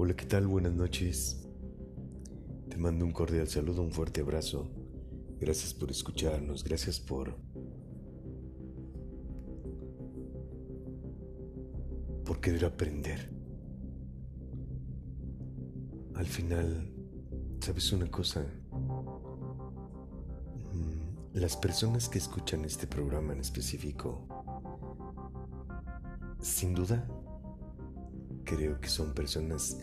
Hola, ¿qué tal? Buenas noches. Te mando un cordial saludo, un fuerte abrazo. Gracias por escucharnos, gracias por... por querer aprender. Al final, ¿sabes una cosa? Mm, las personas que escuchan este programa en específico, sin duda, creo que son personas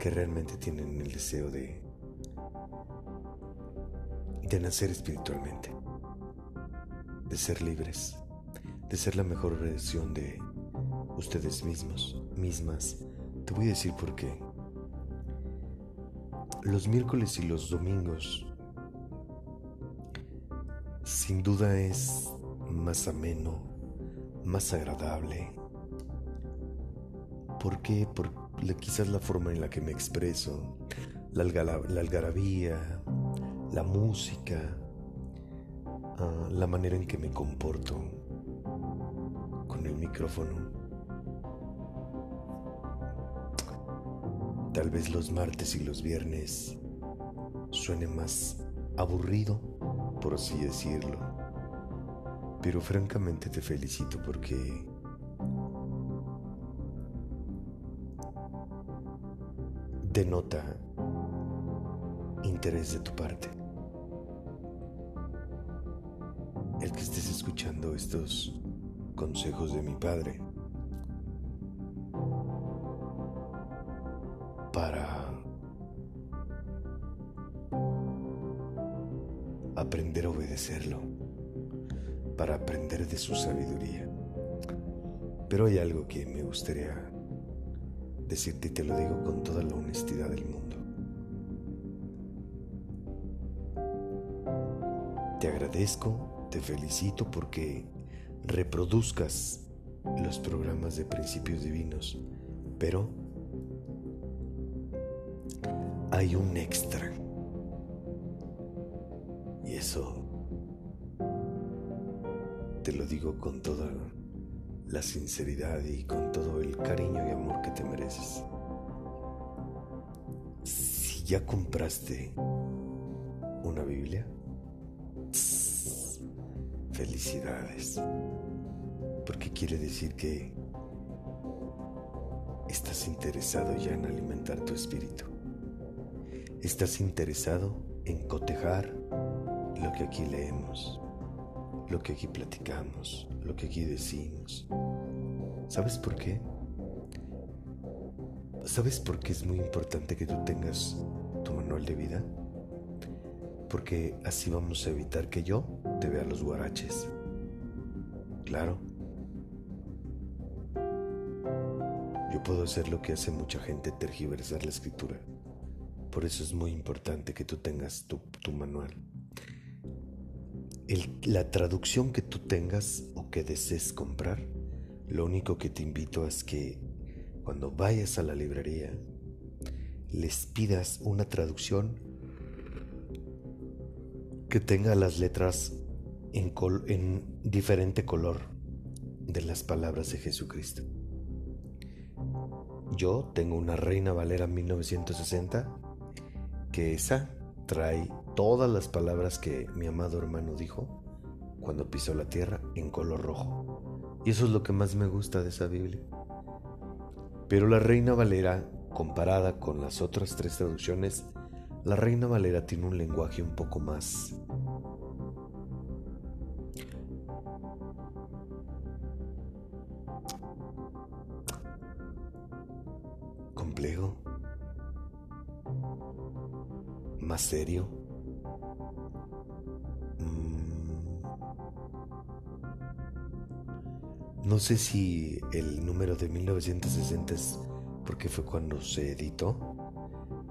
que realmente tienen el deseo de de nacer espiritualmente, de ser libres, de ser la mejor versión de ustedes mismos, mismas. Te voy a decir por qué. Los miércoles y los domingos sin duda es más ameno, más agradable. ¿Por qué? Por quizás la forma en la que me expreso, la, algarabía, la música, ah, la manera en que me comporto con el micrófono. Tal vez los martes y los viernes suene más aburrido, por así decirlo. Pero francamente te felicito porque denota interés de tu parte. El que estés escuchando estos consejos de mi padre para aprender a obedecerlo, para aprender de su sabiduría. Pero hay algo que me gustaría decirte y te lo digo con toda la honestidad del mundo. Te agradezco, te felicito porque reproduzcas los programas de principios divinos, pero hay un extra. Y eso te lo digo con toda la sinceridad y con todo el cariño y amor que te mereces. Si ya compraste una Biblia, felicidades. Porque quiere decir que estás interesado ya en alimentar tu espíritu. Estás interesado en cotejar lo que aquí leemos, lo que aquí platicamos, lo que aquí decimos. ¿Sabes por qué? ¿Sabes por qué es muy importante que tú tengas tu manual de vida? porque así vamos a evitar que yo te vea los guaraches. Claro. Yo puedo hacer lo que hace mucha gente, tergiversar la escritura. Por eso es muy importante que tú tengas tu, manual. La traducción que tú tengas o que desees comprar, lo único que te invito es que cuando vayas a la librería, les pidas una traducción que tenga las letras en, en diferente color de las palabras de Jesucristo. Yo tengo una Reina Valera 1960 que esa trae todas las palabras que mi amado hermano dijo cuando pisó la tierra en color rojo. Y eso es lo que más me gusta de esa Biblia. Pero la Reina Valera, comparada con las otras tres traducciones, la Reina Valera tiene un lenguaje un poco más complejo, más serio. No sé si el número de 1960 es porque fue cuando se editó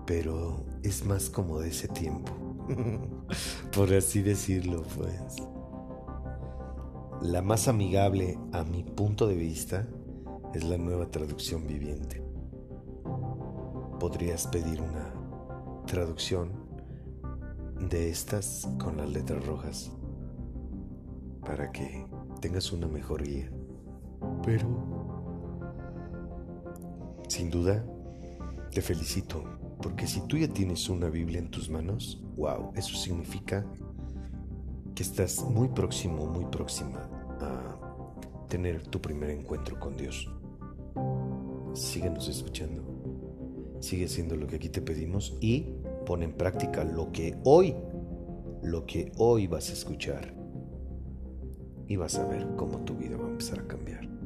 pero es más como de ese tiempo, por así decirlo, pues. La más amigable a mi punto de vista es la nueva traducción viviente. Podrías pedir una traducción de estas con las letras rojas para que tengas una mejor guía. Pero, sin duda, Te felicito, porque si tú ya tienes una Biblia en tus manos, wow, eso significa que estás muy próximo, muy próxima a tener tu primer encuentro con Dios. Síguenos escuchando, sigue haciendo lo que aquí te pedimos y pon en práctica lo que hoy, lo que hoy vas a escuchar. Y vas a ver cómo tu vida va a empezar a cambiar.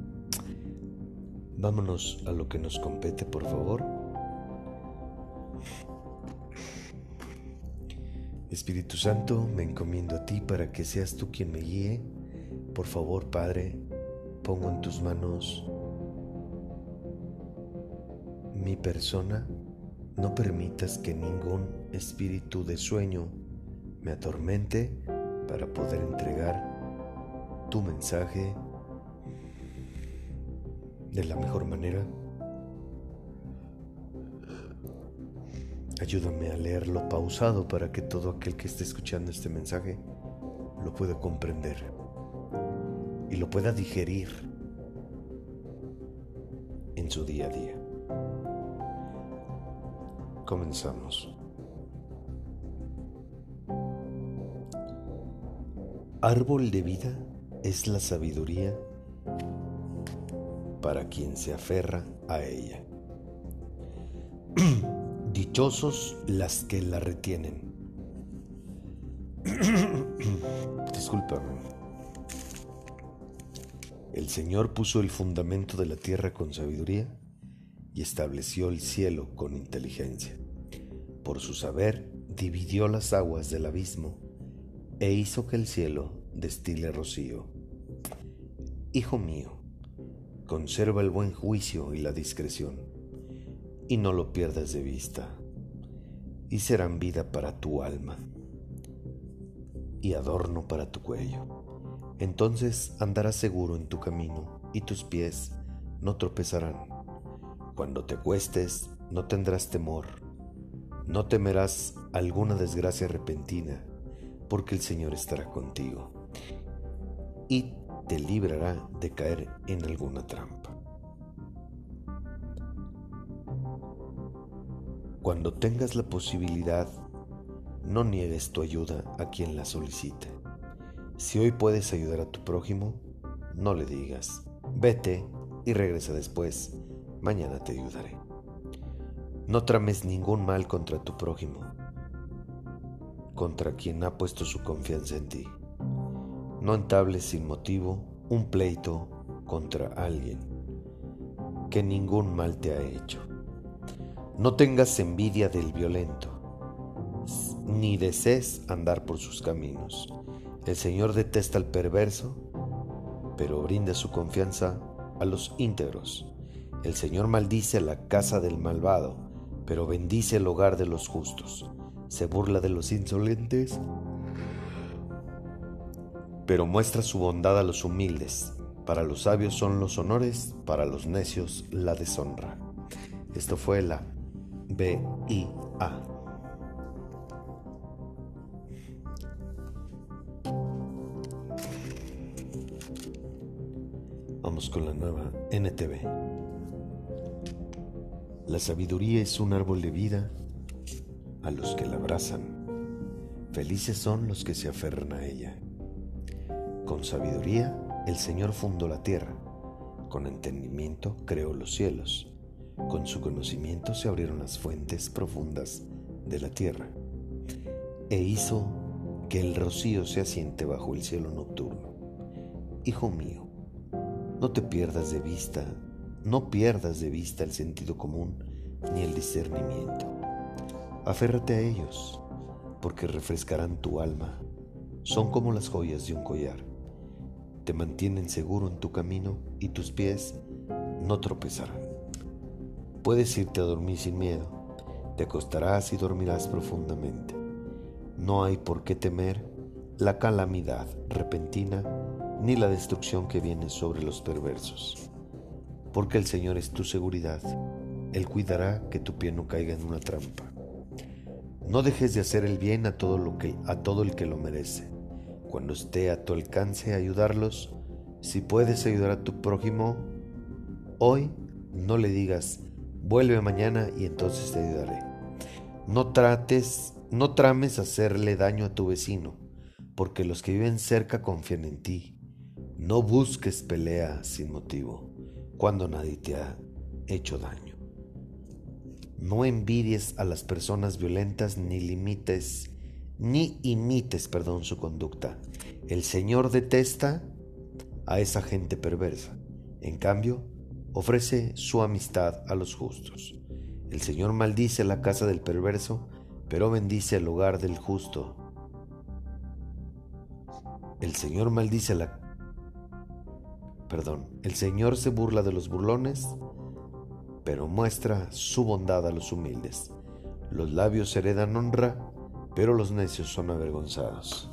Vámonos a lo que nos compete, por favor. Espíritu Santo, me encomiendo a ti para que seas tú quien me guíe. Por favor, Padre, pongo en tus manos mi persona. No permitas que ningún espíritu de sueño me atormente para poder entregar tu mensaje de la mejor manera. Ayúdame a leerlo pausado para que todo aquel que esté escuchando este mensaje lo pueda comprender y lo pueda digerir en su día a día. Comenzamos. Árbol de vida es la sabiduría para quien se aferra a ella. Dichosos las que la retienen. Discúlpame. El Señor puso el fundamento de la tierra con sabiduría y estableció el cielo con inteligencia. Por su saber dividió las aguas del abismo e hizo que el cielo destile rocío. Hijo mío, conserva el buen juicio y la discreción y no lo pierdas de vista, y serán vida para tu alma y adorno para tu cuello. Entonces andarás seguro en tu camino y tus pies no tropezarán. Cuando te cuestes no tendrás temor, no temerás alguna desgracia repentina, porque el Señor estará contigo y te librará de caer en alguna trampa. Cuando tengas la posibilidad, no niegues tu ayuda a quien la solicite. Si hoy puedes ayudar a tu prójimo, no le digas, vete y regresa después, mañana te ayudaré. No trames ningún mal contra tu prójimo, contra quien ha puesto su confianza en ti. No entables sin motivo un pleito contra alguien que ningún mal te ha hecho. No tengas envidia del violento, ni desees andar por sus caminos. El Señor detesta al perverso, pero brinda su confianza a los íntegros. El Señor maldice la casa del malvado, pero bendice el hogar de los justos. Se burla de los insolentes, pero muestra su bondad a los humildes. Para los sabios son los honores, para los necios la deshonra. Esto fue la B-I-A. Vamos con la nueva NTV. La sabiduría es un árbol de vida a los que la abrazan. Felices son los que se aferran a ella. Con sabiduría el Señor fundó la tierra, con entendimiento creó los cielos. Con su conocimiento se abrieron las fuentes profundas de la tierra e hizo que el rocío se asiente bajo el cielo nocturno. Hijo mío, no te pierdas de vista, no pierdas de vista el sentido común ni el discernimiento. Aférrate a ellos, porque refrescarán tu alma. Son como las joyas de un collar. Te mantienen seguro en tu camino y tus pies no tropezarán. Puedes irte a dormir sin miedo, te acostarás y dormirás profundamente. No hay por qué temer la calamidad repentina ni la destrucción que viene sobre los perversos, porque el Señor es tu seguridad, Él cuidará que tu pie no caiga en una trampa. No dejes de hacer el bien a todo, lo que, a todo el que lo merece. Cuando esté a tu alcance ayudarlos, si puedes ayudar a tu prójimo, hoy no le digas Vuelve mañana y entonces te ayudaré. No trates, no trames hacerle daño a tu vecino, porque los que viven cerca confían en ti. No busques pelea sin motivo, cuando nadie te ha hecho daño. No envidies a las personas violentas ni limites ni imites, perdón, su conducta. El Señor detesta a esa gente perversa. En cambio, ofrece su amistad a los justos. El Señor maldice la casa del perverso, pero bendice el hogar del justo. El Señor maldice la... Perdón, el Señor se burla de los burlones, pero muestra su bondad a los humildes. Los labios heredan honra, pero los necios son avergonzados.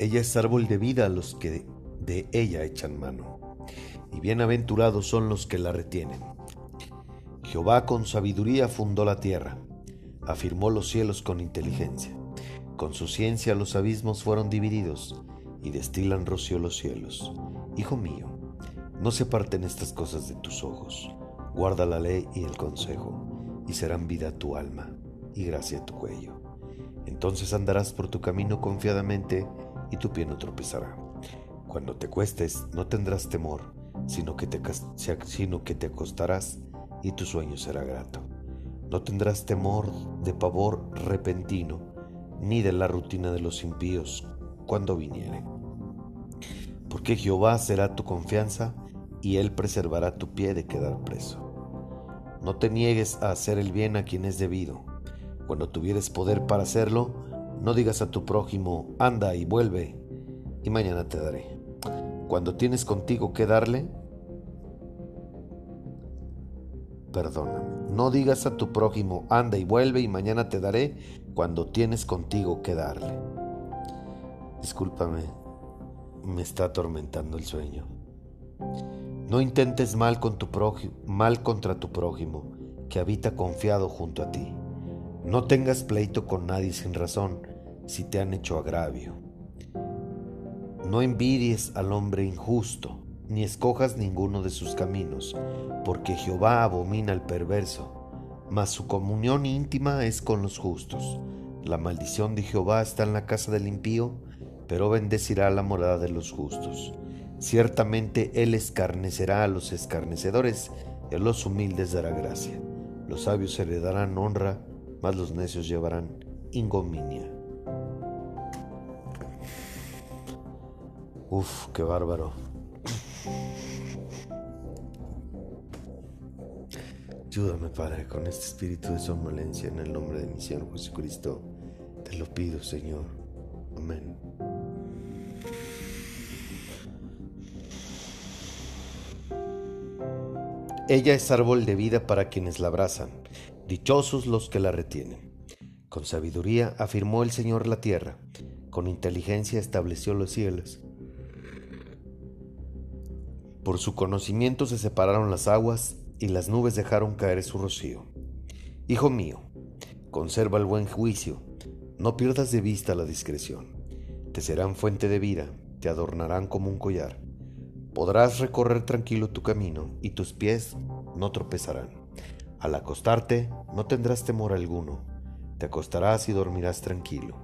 Ella es árbol de vida a los que de ella echan mano, y bienaventurados son los que la retienen. Jehová con sabiduría fundó la tierra, afirmó los cielos con inteligencia. Con su ciencia los abismos fueron divididos y destilan rocío los cielos. Hijo mío, no se parten estas cosas de tus ojos. Guarda la ley y el consejo, y serán vida tu alma y gracia tu cuello. Entonces andarás por tu camino confiadamente y tu pie no tropezará. Cuando te cuestes no tendrás temor, sino que te, sino que te acostarás y tu sueño será grato. No tendrás temor de pavor repentino, ni de la rutina de los impíos cuando viniere. Porque Jehová será tu confianza y Él preservará tu pie de quedar preso. No te niegues a hacer el bien a quien es debido. Cuando tuvieres poder para hacerlo, no digas a tu prójimo, anda y vuelve, y mañana te daré. Cuando tienes contigo que darle, perdóname. No digas a tu prójimo, anda y vuelve y mañana te daré cuando tienes contigo que darle. Discúlpame, me está atormentando el sueño. No intentes mal, con tu prójimo, mal contra tu prójimo, que habita confiado junto a ti. No tengas pleito con nadie sin razón, si te han hecho agravio. No envidies al hombre injusto ni escojas ninguno de sus caminos, porque Jehová abomina al perverso, mas su comunión íntima es con los justos. La maldición de Jehová está en la casa del impío, pero bendecirá la morada de los justos. Ciertamente Él escarnecerá a los escarnecedores, y a los humildes dará gracia. Los sabios heredarán honra, mas los necios llevarán ingominia. Uf, qué bárbaro. Ayúdame, Padre, con este espíritu de somnolencia en el nombre de mi Señor Jesucristo. Te lo pido, Señor. Amén. Ella es árbol de vida para quienes la abrazan, dichosos los que la retienen. Con sabiduría afirmó el Señor la tierra, con inteligencia estableció los cielos. Por su conocimiento se separaron las aguas y las nubes dejaron caer su rocío. Hijo mío, conserva el buen juicio, no pierdas de vista la discreción. Te serán fuente de vida, te adornarán como un collar. Podrás recorrer tranquilo tu camino y tus pies no tropezarán. Al acostarte no tendrás temor alguno, te acostarás y dormirás tranquilo.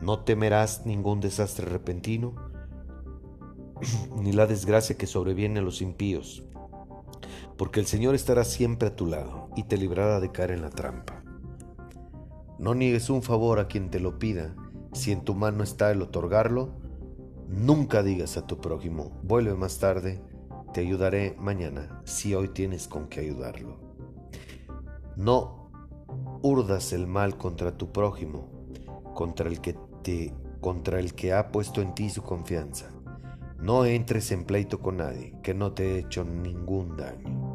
No temerás ningún desastre repentino, ni la desgracia que sobreviene a los impíos, porque el Señor estará siempre a tu lado y te librará de caer en la trampa. No niegues un favor a quien te lo pida, si en tu mano está el otorgarlo, nunca digas a tu prójimo, vuelve más tarde, te ayudaré mañana, si hoy tienes con qué ayudarlo. No urdas el mal contra tu prójimo, contra el que te contra el que ha puesto en ti su confianza. No entres en pleito con nadie que no te he hecho ningún daño.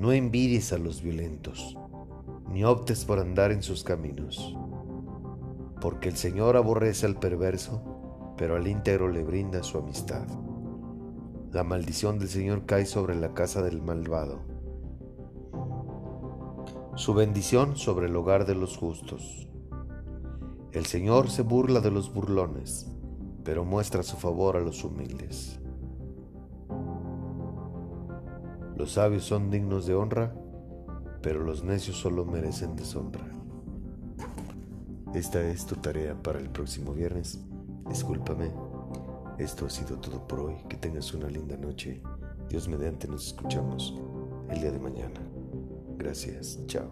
No envidies a los violentos, ni optes por andar en sus caminos, porque el Señor aborrece al perverso, pero al íntegro le brinda su amistad. La maldición del Señor cae sobre la casa del malvado, su bendición sobre el hogar de los justos. El Señor se burla de los burlones, pero muestra su favor a los humildes. Los sabios son dignos de honra, pero los necios solo merecen deshonra. Esta es tu tarea para el próximo viernes. Discúlpame. Esto ha sido todo por hoy. Que tengas una linda noche. Dios mediante nos escuchamos el día de mañana. Gracias. Chao.